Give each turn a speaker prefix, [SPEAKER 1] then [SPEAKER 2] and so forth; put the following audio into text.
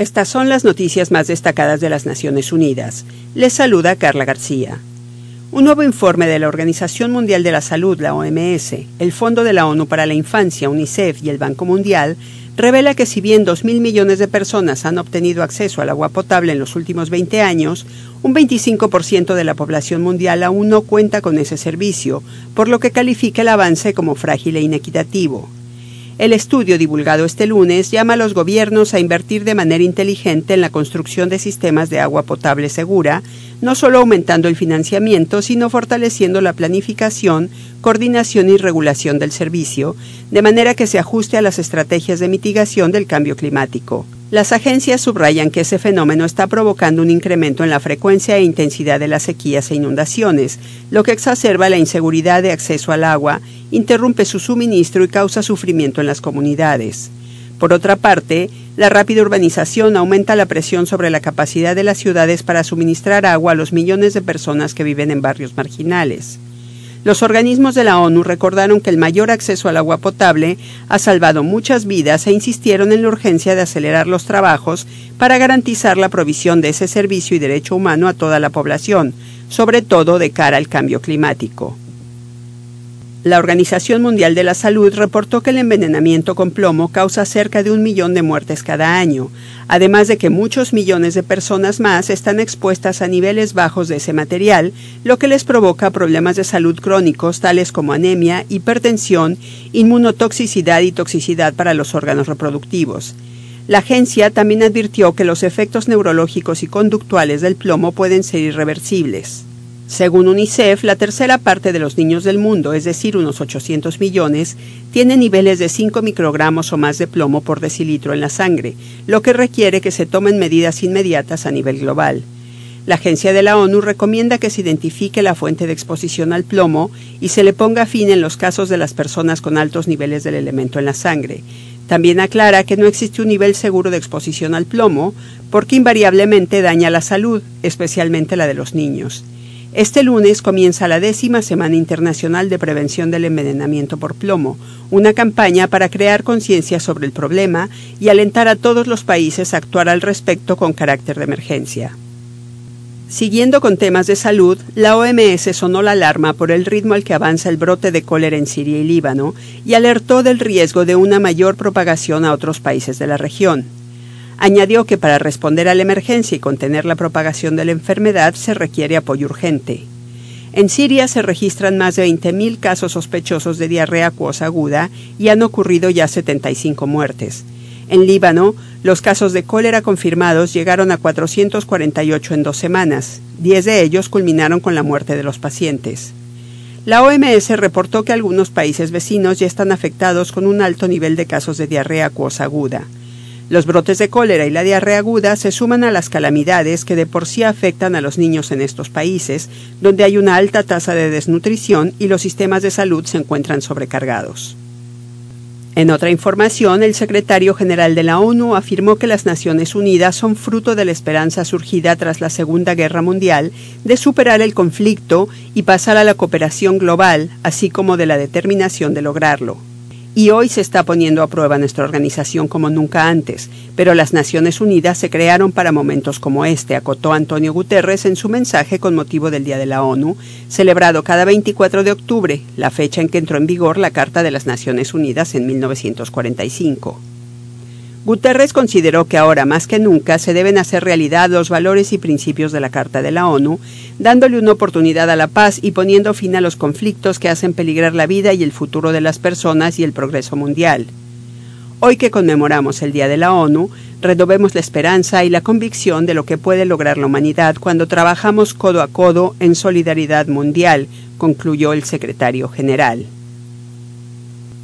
[SPEAKER 1] Estas son las noticias más destacadas de las Naciones Unidas. Les saluda Carla García. Un nuevo informe de la Organización Mundial de la Salud, la OMS, el Fondo de la ONU para la Infancia, UNICEF y el Banco Mundial revela que si bien 2.000 millones de personas han obtenido acceso al agua potable en los últimos 20 años, un 25% de la población mundial aún no cuenta con ese servicio, por lo que califica el avance como frágil e inequitativo. El estudio divulgado este lunes llama a los gobiernos a invertir de manera inteligente en la construcción de sistemas de agua potable segura, no solo aumentando el financiamiento, sino fortaleciendo la planificación, coordinación y regulación del servicio, de manera que se ajuste a las estrategias de mitigación del cambio climático. Las agencias subrayan que ese fenómeno está provocando un incremento en la frecuencia e intensidad de las sequías e inundaciones, lo que exacerba la inseguridad de acceso al agua, interrumpe su suministro y causa sufrimiento en las comunidades. Por otra parte, la rápida urbanización aumenta la presión sobre la capacidad de las ciudades para suministrar agua a los millones de personas que viven en barrios marginales. Los organismos de la ONU recordaron que el mayor acceso al agua potable ha salvado muchas vidas e insistieron en la urgencia de acelerar los trabajos para garantizar la provisión de ese servicio y derecho humano a toda la población, sobre todo de cara al cambio climático. La Organización Mundial de la Salud reportó que el envenenamiento con plomo causa cerca de un millón de muertes cada año, además de que muchos millones de personas más están expuestas a niveles bajos de ese material, lo que les provoca problemas de salud crónicos tales como anemia, hipertensión, inmunotoxicidad y toxicidad para los órganos reproductivos. La agencia también advirtió que los efectos neurológicos y conductuales del plomo pueden ser irreversibles. Según UNICEF, la tercera parte de los niños del mundo, es decir, unos 800 millones, tiene niveles de 5 microgramos o más de plomo por decilitro en la sangre, lo que requiere que se tomen medidas inmediatas a nivel global. La agencia de la ONU recomienda que se identifique la fuente de exposición al plomo y se le ponga fin en los casos de las personas con altos niveles del elemento en la sangre. También aclara que no existe un nivel seguro de exposición al plomo porque invariablemente daña la salud, especialmente la de los niños. Este lunes comienza la décima Semana Internacional de Prevención del Envenenamiento por Plomo, una campaña para crear conciencia sobre el problema y alentar a todos los países a actuar al respecto con carácter de emergencia. Siguiendo con temas de salud, la OMS sonó la alarma por el ritmo al que avanza el brote de cólera en Siria y Líbano y alertó del riesgo de una mayor propagación a otros países de la región. Añadió que para responder a la emergencia y contener la propagación de la enfermedad se requiere apoyo urgente. En Siria se registran más de 20.000 casos sospechosos de diarrea acuosa aguda y han ocurrido ya 75 muertes. En Líbano, los casos de cólera confirmados llegaron a 448 en dos semanas. Diez de ellos culminaron con la muerte de los pacientes. La OMS reportó que algunos países vecinos ya están afectados con un alto nivel de casos de diarrea acuosa aguda. Los brotes de cólera y la diarrea aguda se suman a las calamidades que de por sí afectan a los niños en estos países, donde hay una alta tasa de desnutrición y los sistemas de salud se encuentran sobrecargados. En otra información, el secretario general de la ONU afirmó que las Naciones Unidas son fruto de la esperanza surgida tras la Segunda Guerra Mundial de superar el conflicto y pasar a la cooperación global, así como de la determinación de lograrlo y hoy se está poniendo a prueba nuestra organización como nunca antes, pero las Naciones Unidas se crearon para momentos como este, acotó Antonio Guterres en su mensaje con motivo del Día de la ONU, celebrado cada 24 de octubre, la fecha en que entró en vigor la Carta de las Naciones Unidas en 1945. Guterres consideró que ahora más que nunca se deben hacer realidad los valores y principios de la Carta de la ONU, dándole una oportunidad a la paz y poniendo fin a los conflictos que hacen peligrar la vida y el futuro de las personas y el progreso mundial. Hoy que conmemoramos el Día de la ONU, renovemos la esperanza y la convicción de lo que puede lograr la humanidad cuando trabajamos codo a codo en solidaridad mundial, concluyó el secretario general.